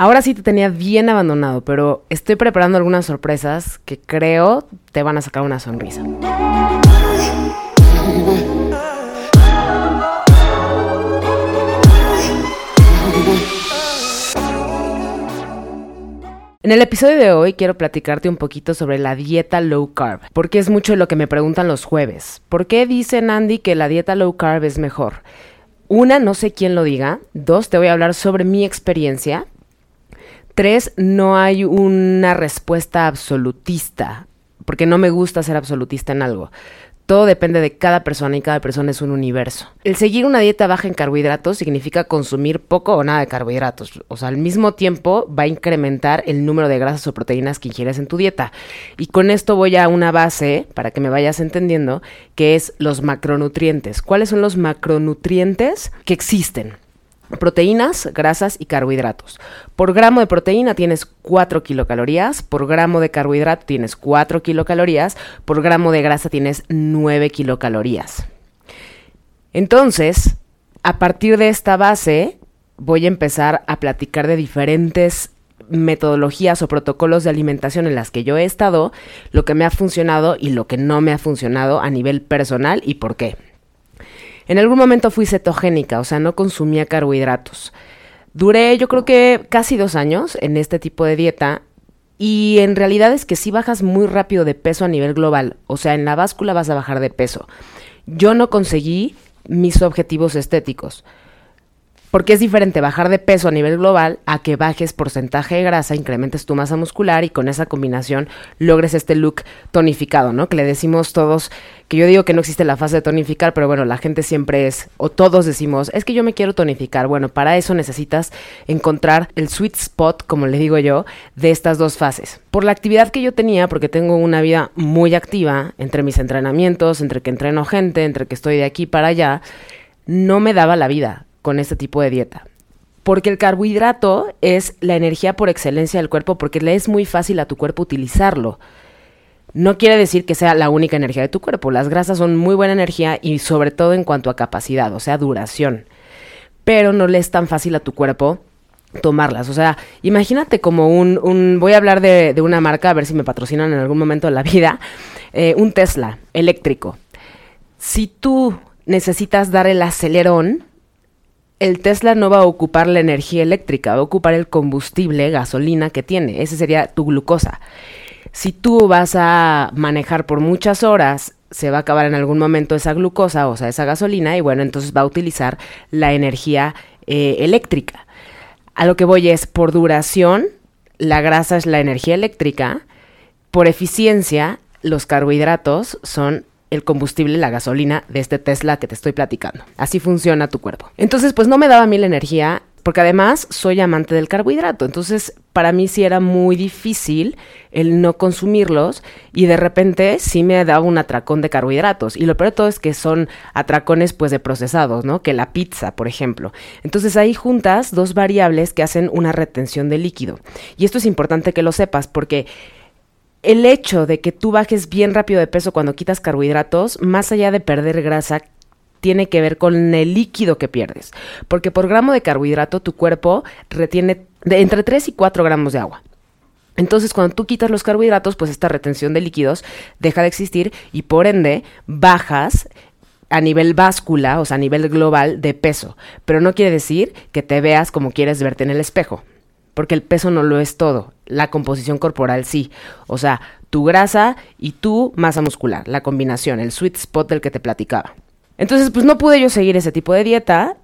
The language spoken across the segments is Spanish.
Ahora sí te tenía bien abandonado, pero estoy preparando algunas sorpresas que creo te van a sacar una sonrisa. En el episodio de hoy quiero platicarte un poquito sobre la dieta low carb, porque es mucho lo que me preguntan los jueves. ¿Por qué dice Andy que la dieta low carb es mejor? Una, no sé quién lo diga. Dos, te voy a hablar sobre mi experiencia. Tres, no hay una respuesta absolutista, porque no me gusta ser absolutista en algo. Todo depende de cada persona y cada persona es un universo. El seguir una dieta baja en carbohidratos significa consumir poco o nada de carbohidratos. O sea, al mismo tiempo va a incrementar el número de grasas o proteínas que ingieres en tu dieta. Y con esto voy a una base, para que me vayas entendiendo, que es los macronutrientes. ¿Cuáles son los macronutrientes que existen? Proteínas, grasas y carbohidratos. Por gramo de proteína tienes 4 kilocalorías, por gramo de carbohidrato tienes 4 kilocalorías, por gramo de grasa tienes 9 kilocalorías. Entonces, a partir de esta base, voy a empezar a platicar de diferentes metodologías o protocolos de alimentación en las que yo he estado, lo que me ha funcionado y lo que no me ha funcionado a nivel personal y por qué. En algún momento fui cetogénica, o sea, no consumía carbohidratos. Duré yo creo que casi dos años en este tipo de dieta y en realidad es que si bajas muy rápido de peso a nivel global, o sea, en la báscula vas a bajar de peso. Yo no conseguí mis objetivos estéticos. Porque es diferente bajar de peso a nivel global a que bajes porcentaje de grasa, incrementes tu masa muscular y con esa combinación logres este look tonificado, ¿no? Que le decimos todos, que yo digo que no existe la fase de tonificar, pero bueno, la gente siempre es, o todos decimos, es que yo me quiero tonificar. Bueno, para eso necesitas encontrar el sweet spot, como le digo yo, de estas dos fases. Por la actividad que yo tenía, porque tengo una vida muy activa, entre mis entrenamientos, entre que entreno gente, entre que estoy de aquí para allá, no me daba la vida con este tipo de dieta. Porque el carbohidrato es la energía por excelencia del cuerpo porque le es muy fácil a tu cuerpo utilizarlo. No quiere decir que sea la única energía de tu cuerpo. Las grasas son muy buena energía y sobre todo en cuanto a capacidad, o sea, duración. Pero no le es tan fácil a tu cuerpo tomarlas. O sea, imagínate como un, voy a hablar de, una marca, a ver si me patrocinan en algún momento de la vida, eh, un Tesla eléctrico. Si tú necesitas dar el acelerón, el Tesla no va a ocupar la energía eléctrica, va a ocupar el combustible, gasolina que tiene. Ese sería tu glucosa. Si tú vas a manejar por muchas horas, se va a acabar en algún momento esa glucosa, o sea, esa gasolina, y bueno, entonces va a utilizar la energía eh, eléctrica. A lo que voy es, por duración, la grasa es la energía eléctrica, por eficiencia, los carbohidratos son el combustible, la gasolina de este Tesla que te estoy platicando. Así funciona tu cuerpo. Entonces, pues no me daba a mí la energía porque además soy amante del carbohidrato. Entonces, para mí sí era muy difícil el no consumirlos y de repente sí me daba un atracón de carbohidratos. Y lo peor de todo es que son atracones pues de procesados, ¿no? Que la pizza, por ejemplo. Entonces ahí juntas dos variables que hacen una retención de líquido. Y esto es importante que lo sepas porque el hecho de que tú bajes bien rápido de peso cuando quitas carbohidratos, más allá de perder grasa, tiene que ver con el líquido que pierdes. Porque por gramo de carbohidrato tu cuerpo retiene de entre 3 y 4 gramos de agua. Entonces, cuando tú quitas los carbohidratos, pues esta retención de líquidos deja de existir y por ende bajas a nivel báscula, o sea, a nivel global de peso. Pero no quiere decir que te veas como quieres verte en el espejo porque el peso no lo es todo, la composición corporal sí. O sea, tu grasa y tu masa muscular, la combinación, el sweet spot del que te platicaba. Entonces, pues no pude yo seguir ese tipo de dieta.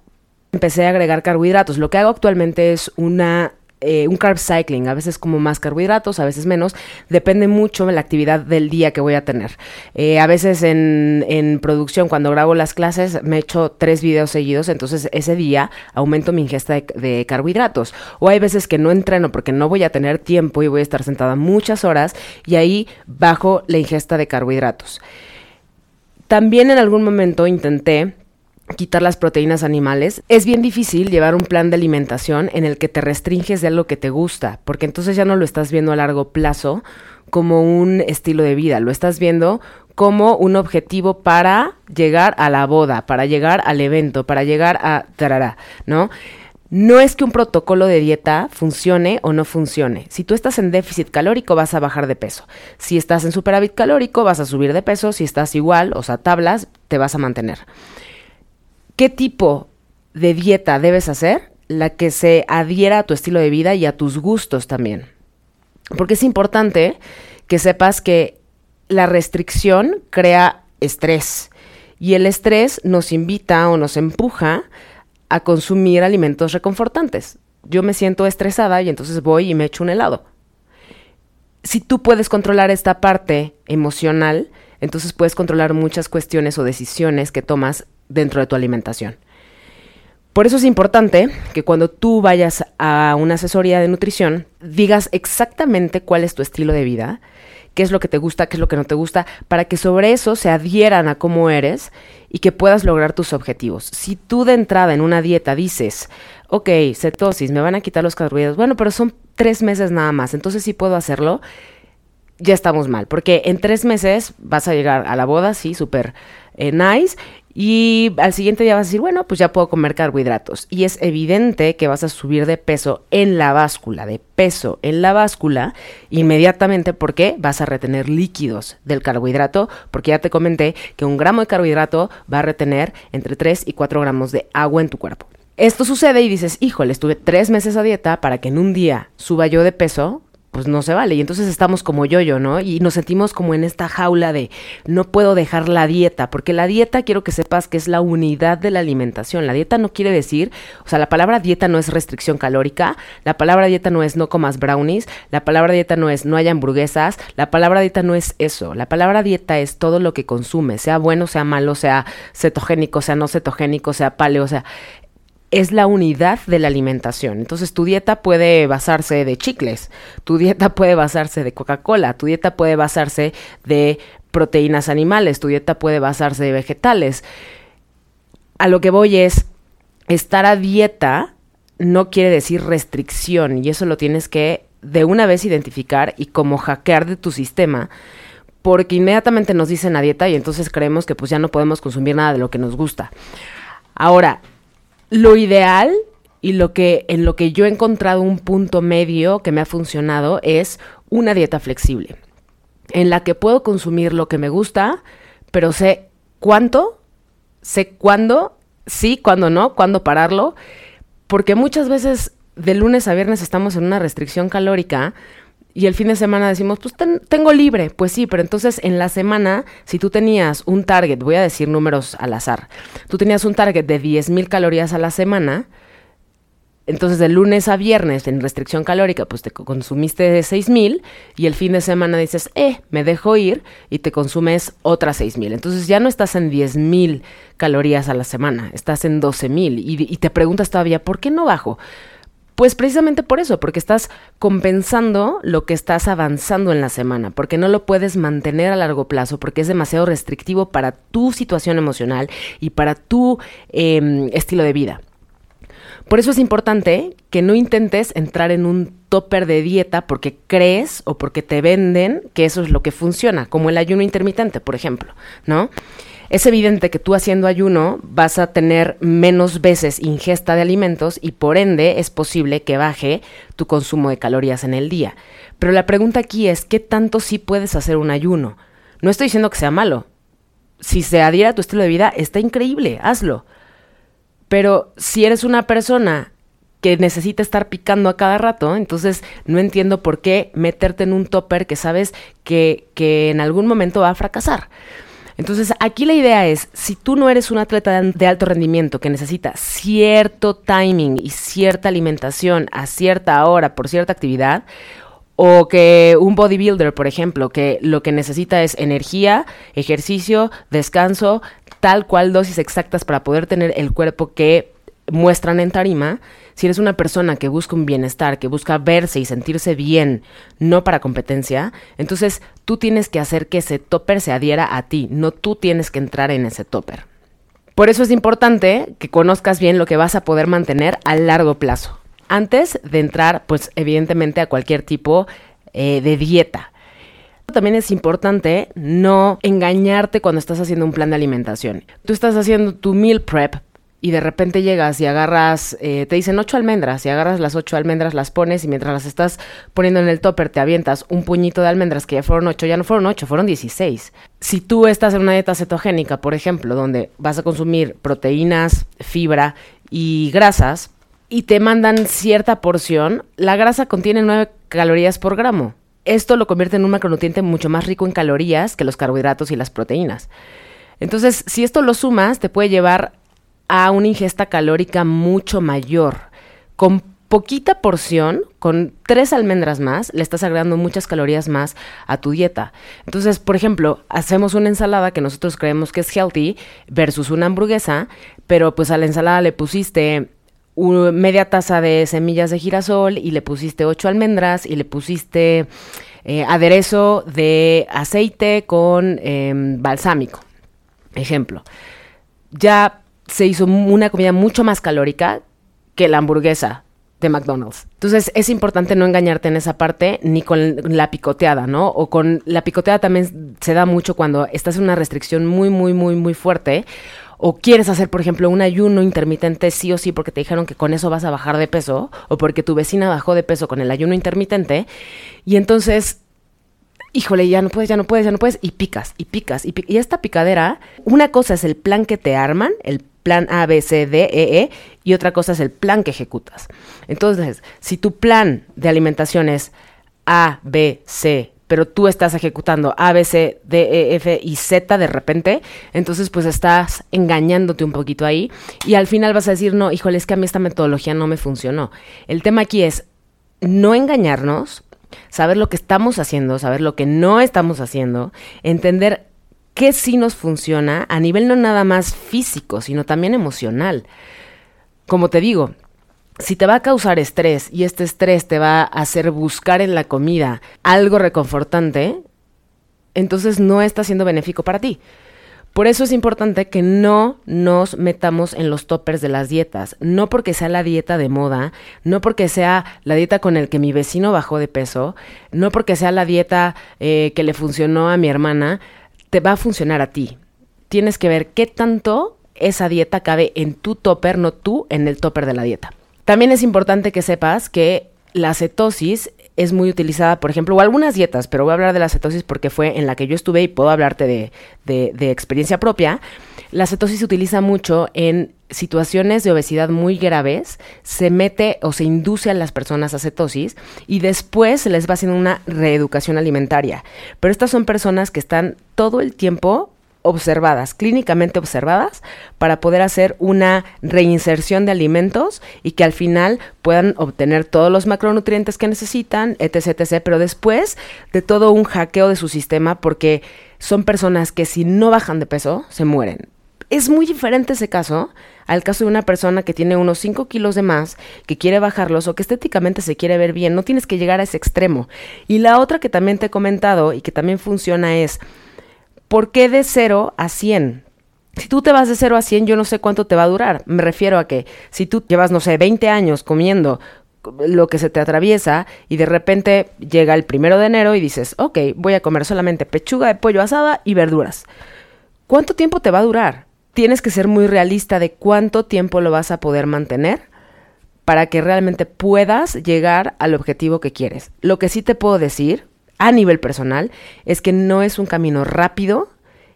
Empecé a agregar carbohidratos. Lo que hago actualmente es una eh, un carb cycling, a veces como más carbohidratos, a veces menos, depende mucho de la actividad del día que voy a tener. Eh, a veces en, en, producción, cuando grabo las clases, me echo tres videos seguidos, entonces ese día aumento mi ingesta de, de carbohidratos. O hay veces que no entreno porque no voy a tener tiempo y voy a estar sentada muchas horas y ahí bajo la ingesta de carbohidratos. También en algún momento intenté quitar las proteínas animales, es bien difícil llevar un plan de alimentación en el que te restringes de algo que te gusta, porque entonces ya no lo estás viendo a largo plazo como un estilo de vida, lo estás viendo como un objetivo para llegar a la boda, para llegar al evento, para llegar a tarará, ¿no? No es que un protocolo de dieta funcione o no funcione. Si tú estás en déficit calórico vas a bajar de peso. Si estás en superávit calórico vas a subir de peso. Si estás igual, o sea, tablas, te vas a mantener. ¿Qué tipo de dieta debes hacer? La que se adhiera a tu estilo de vida y a tus gustos también. Porque es importante que sepas que la restricción crea estrés y el estrés nos invita o nos empuja a consumir alimentos reconfortantes. Yo me siento estresada y entonces voy y me echo un helado. Si tú puedes controlar esta parte emocional, entonces puedes controlar muchas cuestiones o decisiones que tomas dentro de tu alimentación. Por eso es importante que cuando tú vayas a una asesoría de nutrición, digas exactamente cuál es tu estilo de vida, qué es lo que te gusta, qué es lo que no te gusta, para que sobre eso se adhieran a cómo eres y que puedas lograr tus objetivos. Si tú de entrada en una dieta dices, ok, cetosis, me van a quitar los carbohidratos, bueno, pero son tres meses nada más, entonces sí puedo hacerlo, ya estamos mal, porque en tres meses vas a llegar a la boda, sí, súper eh, nice, y al siguiente día vas a decir, bueno, pues ya puedo comer carbohidratos. Y es evidente que vas a subir de peso en la báscula, de peso en la báscula, inmediatamente porque vas a retener líquidos del carbohidrato, porque ya te comenté que un gramo de carbohidrato va a retener entre 3 y 4 gramos de agua en tu cuerpo. Esto sucede y dices, híjole, estuve tres meses a dieta para que en un día suba yo de peso, pues no se vale. Y entonces estamos como yo-yo, ¿no? Y nos sentimos como en esta jaula de no puedo dejar la dieta, porque la dieta quiero que sepas que es la unidad de la alimentación. La dieta no quiere decir, o sea, la palabra dieta no es restricción calórica, la palabra dieta no es no comas brownies, la palabra dieta no es no haya hamburguesas, la palabra dieta no es eso. La palabra dieta es todo lo que consumes, sea bueno, sea malo, sea cetogénico, sea no cetogénico, sea paleo, o sea, es la unidad de la alimentación. Entonces tu dieta puede basarse de chicles, tu dieta puede basarse de Coca-Cola, tu dieta puede basarse de proteínas animales, tu dieta puede basarse de vegetales. A lo que voy es, estar a dieta no quiere decir restricción y eso lo tienes que de una vez identificar y como hackear de tu sistema porque inmediatamente nos dicen a dieta y entonces creemos que pues ya no podemos consumir nada de lo que nos gusta. Ahora, lo ideal y lo que en lo que yo he encontrado un punto medio que me ha funcionado es una dieta flexible en la que puedo consumir lo que me gusta, pero sé cuánto, sé cuándo, sí, cuándo no, cuándo pararlo, porque muchas veces de lunes a viernes estamos en una restricción calórica y el fin de semana decimos, pues tengo libre. Pues sí, pero entonces en la semana, si tú tenías un target, voy a decir números al azar, tú tenías un target de 10.000 calorías a la semana, entonces de lunes a viernes en restricción calórica, pues te consumiste 6.000 y el fin de semana dices, eh, me dejo ir y te consumes otras 6.000. Entonces ya no estás en 10.000 calorías a la semana, estás en 12.000 y, y te preguntas todavía, ¿por qué no bajo? Pues precisamente por eso, porque estás compensando lo que estás avanzando en la semana, porque no lo puedes mantener a largo plazo, porque es demasiado restrictivo para tu situación emocional y para tu em, estilo de vida. Por eso es importante que no intentes entrar en un topper de dieta porque crees o porque te venden que eso es lo que funciona, como el ayuno intermitente, por ejemplo, ¿no? Es evidente que tú haciendo ayuno vas a tener menos veces ingesta de alimentos y por ende es posible que baje tu consumo de calorías en el día. Pero la pregunta aquí es, ¿qué tanto sí puedes hacer un ayuno? No estoy diciendo que sea malo. Si se adhiera a tu estilo de vida, está increíble, hazlo. Pero si eres una persona que necesita estar picando a cada rato, entonces no entiendo por qué meterte en un topper que sabes que, que en algún momento va a fracasar. Entonces, aquí la idea es, si tú no eres un atleta de alto rendimiento que necesita cierto timing y cierta alimentación a cierta hora por cierta actividad, o que un bodybuilder, por ejemplo, que lo que necesita es energía, ejercicio, descanso, tal cual dosis exactas para poder tener el cuerpo que muestran en tarima, si eres una persona que busca un bienestar, que busca verse y sentirse bien, no para competencia, entonces tú tienes que hacer que ese topper se adhiera a ti, no tú tienes que entrar en ese topper. Por eso es importante que conozcas bien lo que vas a poder mantener a largo plazo. Antes de entrar, pues evidentemente a cualquier tipo eh, de dieta. También es importante no engañarte cuando estás haciendo un plan de alimentación. Tú estás haciendo tu meal prep y de repente llegas y agarras, eh, te dicen ocho almendras y agarras las ocho almendras, las pones y mientras las estás poniendo en el topper te avientas un puñito de almendras que ya fueron ocho, ya no fueron ocho, fueron dieciséis. Si tú estás en una dieta cetogénica, por ejemplo, donde vas a consumir proteínas, fibra y grasas y te mandan cierta porción, la grasa contiene nueve calorías por gramo. Esto lo convierte en un macronutriente mucho más rico en calorías que los carbohidratos y las proteínas. Entonces, si esto lo sumas, te puede llevar a una ingesta calórica mucho mayor. Con poquita porción, con tres almendras más, le estás agregando muchas calorías más a tu dieta. Entonces, por ejemplo, hacemos una ensalada que nosotros creemos que es healthy versus una hamburguesa, pero pues a la ensalada le pusiste media taza de semillas de girasol y le pusiste ocho almendras y le pusiste eh, aderezo de aceite con em, balsámico. Ejemplo. Ya se hizo una comida mucho más calórica que la hamburguesa de McDonald's. Entonces es importante no engañarte en esa parte ni con la picoteada, ¿no? O con la picoteada también se da mucho cuando estás en una restricción muy, muy, muy, muy fuerte. O quieres hacer, por ejemplo, un ayuno intermitente sí o sí porque te dijeron que con eso vas a bajar de peso, o porque tu vecina bajó de peso con el ayuno intermitente, y entonces híjole, ya no puedes, ya no puedes, ya no puedes, y picas, y picas, y, picas. y esta picadera, una cosa es el plan que te arman, el plan A, B, C, D, E, E, y otra cosa es el plan que ejecutas. Entonces, si tu plan de alimentación es A, B, C, pero tú estás ejecutando A, B, C, D, E, F y Z de repente, entonces pues estás engañándote un poquito ahí y al final vas a decir, no, híjole, es que a mí esta metodología no me funcionó. El tema aquí es no engañarnos, saber lo que estamos haciendo, saber lo que no estamos haciendo, entender qué sí nos funciona a nivel no nada más físico, sino también emocional. Como te digo, si te va a causar estrés y este estrés te va a hacer buscar en la comida algo reconfortante, entonces no está siendo benéfico para ti. Por eso es importante que no nos metamos en los toppers de las dietas, no porque sea la dieta de moda, no porque sea la dieta con el que mi vecino bajó de peso, no porque sea la dieta eh, que le funcionó a mi hermana, te va a funcionar a ti. Tienes que ver qué tanto esa dieta cabe en tu topper, no tú en el topper de la dieta. También es importante que sepas que la cetosis es muy utilizada, por ejemplo, o algunas dietas, pero voy a hablar de la cetosis porque fue en la que yo estuve y puedo hablarte de, de, experiencia propia. La cetosis se utiliza mucho en situaciones de obesidad muy graves, se mete o se induce a las personas a cetosis y después se les va haciendo una reeducación alimentaria. Pero estas son personas que están todo el tiempo observadas, clínicamente observadas, para poder hacer una reinserción de alimentos y que al final puedan obtener todos los macronutrientes que necesitan, etc, etc. Pero después de todo un hackeo de su sistema, porque son personas que si no bajan de peso, se mueren. Es muy diferente ese caso al caso de una persona que tiene unos 5 kilos de más, que quiere bajarlos o que estéticamente se quiere ver bien. No tienes que llegar a ese extremo. Y la otra que también te he comentado y que también funciona es ¿Por qué de 0 a 100? Si tú te vas de 0 a 100, yo no sé cuánto te va a durar. Me refiero a que si tú llevas, no sé, 20 años comiendo lo que se te atraviesa y de repente llega el primero de enero y dices, ok, voy a comer solamente pechuga de pollo asada y verduras. ¿Cuánto tiempo te va a durar? Tienes que ser muy realista de cuánto tiempo lo vas a poder mantener para que realmente puedas llegar al objetivo que quieres. Lo que sí te puedo decir, a nivel personal es que no es un camino rápido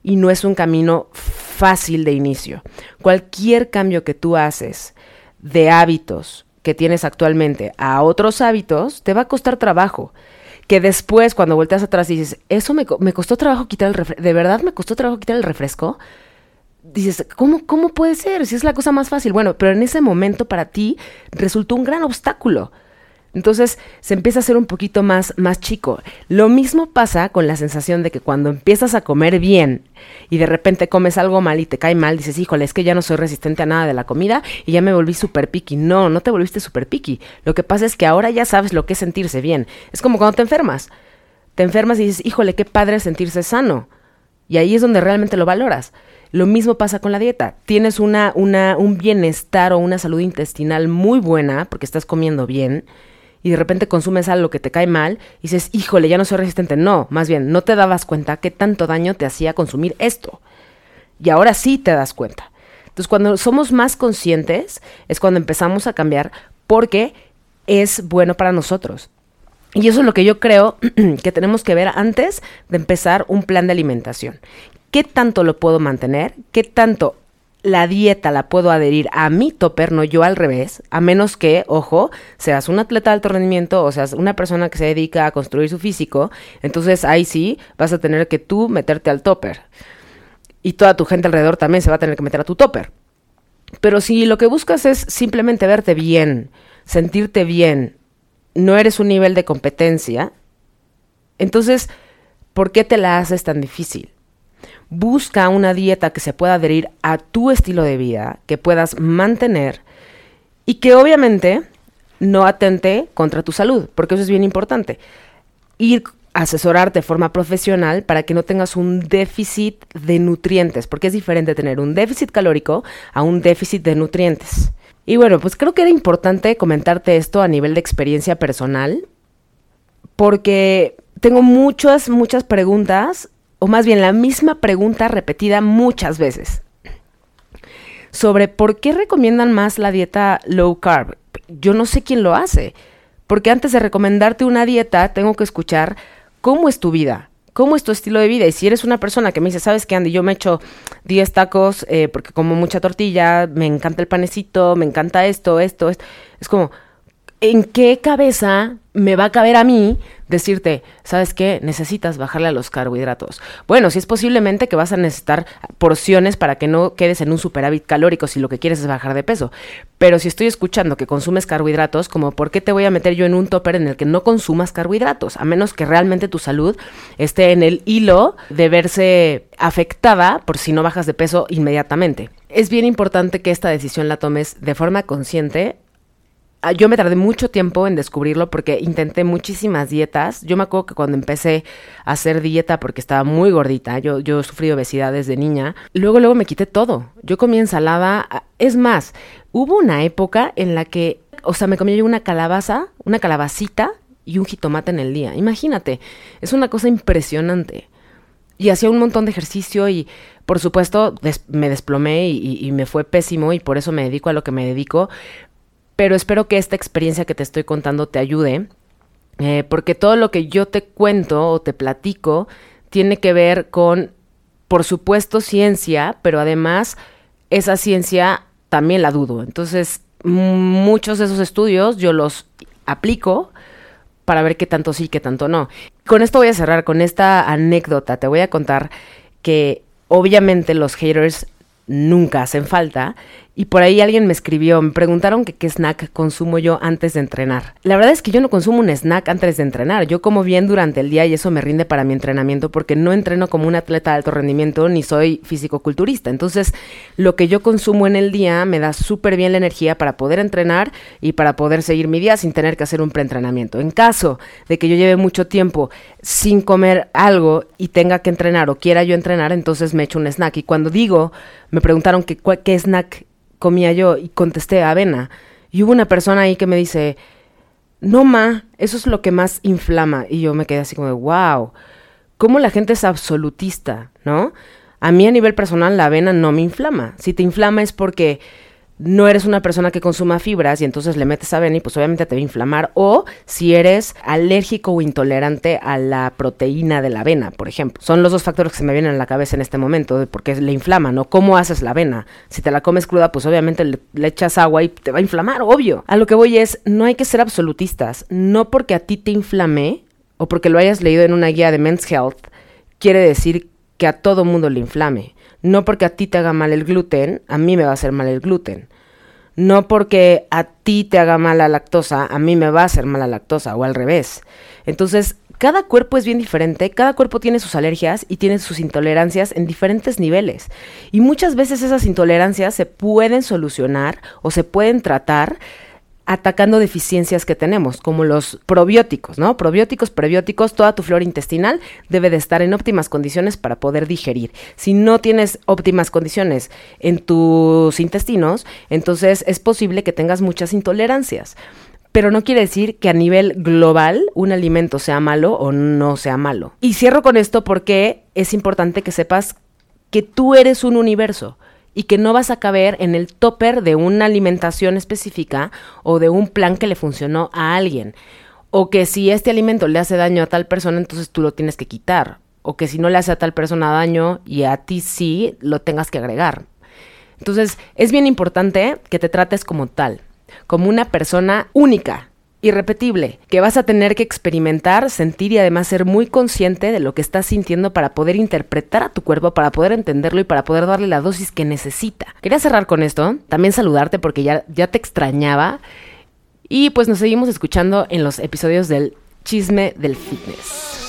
y no es un camino fácil de inicio. Cualquier cambio que tú haces de hábitos que tienes actualmente a otros hábitos te va a costar trabajo. Que después, cuando volteas atrás y dices, eso me, me costó trabajo quitar el refresco, ¿de verdad me costó trabajo quitar el refresco? Dices, ¿cómo, ¿cómo puede ser? Si es la cosa más fácil. Bueno, pero en ese momento para ti resultó un gran obstáculo. Entonces se empieza a hacer un poquito más, más chico. Lo mismo pasa con la sensación de que cuando empiezas a comer bien y de repente comes algo mal y te cae mal, dices, híjole, es que ya no soy resistente a nada de la comida y ya me volví súper picky. No, no te volviste súper picky. Lo que pasa es que ahora ya sabes lo que es sentirse bien. Es como cuando te enfermas. Te enfermas y dices, híjole, qué padre sentirse sano. Y ahí es donde realmente lo valoras. Lo mismo pasa con la dieta. Tienes una, una, un bienestar o una salud intestinal muy buena porque estás comiendo bien y de repente consumes algo que te cae mal y dices, híjole, ya no soy resistente. No, más bien, no te dabas cuenta qué tanto daño te hacía consumir esto. Y ahora sí te das cuenta. Entonces, cuando somos más conscientes es cuando empezamos a cambiar porque es bueno para nosotros. Y eso es lo que yo creo que tenemos que ver antes de empezar un plan de alimentación. ¿Qué tanto lo puedo mantener? ¿Qué tanto la dieta la puedo adherir a mi topper, no yo al revés, a menos que, ojo, seas un atleta de alto rendimiento o seas una persona que se dedica a construir su físico, entonces ahí sí vas a tener que tú meterte al topper. Y toda tu gente alrededor también se va a tener que meter a tu topper. Pero si lo que buscas es simplemente verte bien, sentirte bien, no eres un nivel de competencia, entonces, ¿por qué te la haces tan difícil? Busca una dieta que se pueda adherir a tu estilo de vida, que puedas mantener y que obviamente no atente contra tu salud, porque eso es bien importante. Ir a asesorarte de forma profesional para que no tengas un déficit de nutrientes, porque es diferente tener un déficit calórico a un déficit de nutrientes. Y bueno, pues creo que era importante comentarte esto a nivel de experiencia personal, porque tengo muchas, muchas preguntas o más bien la misma pregunta repetida muchas veces, sobre por qué recomiendan más la dieta low carb. Yo no sé quién lo hace, porque antes de recomendarte una dieta tengo que escuchar cómo es tu vida, cómo es tu estilo de vida. Y si eres una persona que me dice, ¿sabes qué, Andy? Yo me echo 10 tacos eh, porque como mucha tortilla, me encanta el panecito, me encanta esto, esto, esto. Es como, ¿en qué cabeza me va a caber a mí decirte, ¿sabes qué? Necesitas bajarle a los carbohidratos. Bueno, si es posiblemente que vas a necesitar porciones para que no quedes en un superávit calórico si lo que quieres es bajar de peso. Pero si estoy escuchando que consumes carbohidratos, como ¿por qué te voy a meter yo en un topper en el que no consumas carbohidratos? A menos que realmente tu salud esté en el hilo de verse afectada por si no bajas de peso inmediatamente. Es bien importante que esta decisión la tomes de forma consciente yo me tardé mucho tiempo en descubrirlo porque intenté muchísimas dietas. Yo me acuerdo que cuando empecé a hacer dieta porque estaba muy gordita, yo, yo sufrí obesidad desde niña, luego luego me quité todo. Yo comí ensalada. Ah, es más, hubo una época en la que, o sea, me comía yo una calabaza, una calabacita y un jitomate en el día. Imagínate, es una cosa impresionante. Y hacía un montón de ejercicio y, por supuesto, me desplomé y me fue pésimo y por eso me dedico a lo que me dedico pero espero que esta experiencia que te estoy contando te ayude, eh, porque todo lo que yo te cuento o te platico tiene que ver con, por supuesto, ciencia, pero además esa ciencia también la dudo. Entonces, muchos de esos estudios yo los aplico para ver qué tanto sí, qué tanto no. Con esto voy a cerrar, con esta anécdota. Te voy a contar que obviamente los haters nunca hacen falta y por ahí alguien me escribió, me preguntaron que qué snack consumo yo antes de entrenar. La verdad es que yo no consumo un snack antes de entrenar. Yo como bien durante el día y eso me rinde para mi entrenamiento porque no entreno como un atleta de alto rendimiento ni soy físico-culturista. Entonces, lo que yo consumo en el día me da súper bien la energía para poder entrenar y para poder seguir mi día sin tener que hacer un preentrenamiento. En caso de que yo lleve mucho tiempo sin comer algo y tenga que entrenar o quiera yo entrenar, entonces me echo un snack. Y cuando digo, me preguntaron que, qué snack comía yo y contesté avena. Y hubo una persona ahí que me dice, no ma, eso es lo que más inflama. Y yo me quedé así como de, wow, cómo la gente es absolutista, ¿no? A mí a nivel personal la avena no me inflama. Si te inflama es porque no eres una persona que consuma fibras y entonces le metes avena y pues obviamente te va a inflamar. O si eres alérgico o intolerante a la proteína de la avena, por ejemplo. Son los dos factores que se me vienen a la cabeza en este momento, porque le inflama, ¿no? ¿Cómo haces la avena? Si te la comes cruda, pues obviamente le echas agua y te va a inflamar, obvio. A lo que voy es, no hay que ser absolutistas. No porque a ti te inflame o porque lo hayas leído en una guía de Men's Health, quiere decir que a todo mundo le inflame. No porque a ti te haga mal el gluten, a mí me va a hacer mal el gluten. No porque a ti te haga mal la lactosa, a mí me va a hacer mal la lactosa o al revés. Entonces, cada cuerpo es bien diferente, cada cuerpo tiene sus alergias y tiene sus intolerancias en diferentes niveles. Y muchas veces esas intolerancias se pueden solucionar o se pueden tratar atacando deficiencias que tenemos, como los probióticos, ¿no? Probióticos, prebióticos, toda tu flora intestinal debe de estar en óptimas condiciones para poder digerir. Si no tienes óptimas condiciones en tus intestinos, entonces es posible que tengas muchas intolerancias. Pero no quiere decir que a nivel global un alimento sea malo o no sea malo. Y cierro con esto porque es importante que sepas que tú eres un universo y que no vas a caber en el topper de una alimentación específica o de un plan que le funcionó a alguien. O que si este alimento le hace daño a tal persona, entonces tú lo tienes que quitar. O que si no le hace a tal persona daño y a ti sí, lo tengas que agregar. Entonces, es bien importante que te trates como tal, como una persona única, irrepetible, que vas a tener que experimentar, sentir y además ser muy consciente de lo que estás sintiendo para poder interpretar a tu cuerpo, para poder entenderlo y para poder darle la dosis que necesita. Quería cerrar con esto, también saludarte porque ya, ya te extrañaba y pues nos seguimos escuchando en los episodios del chisme del fitness.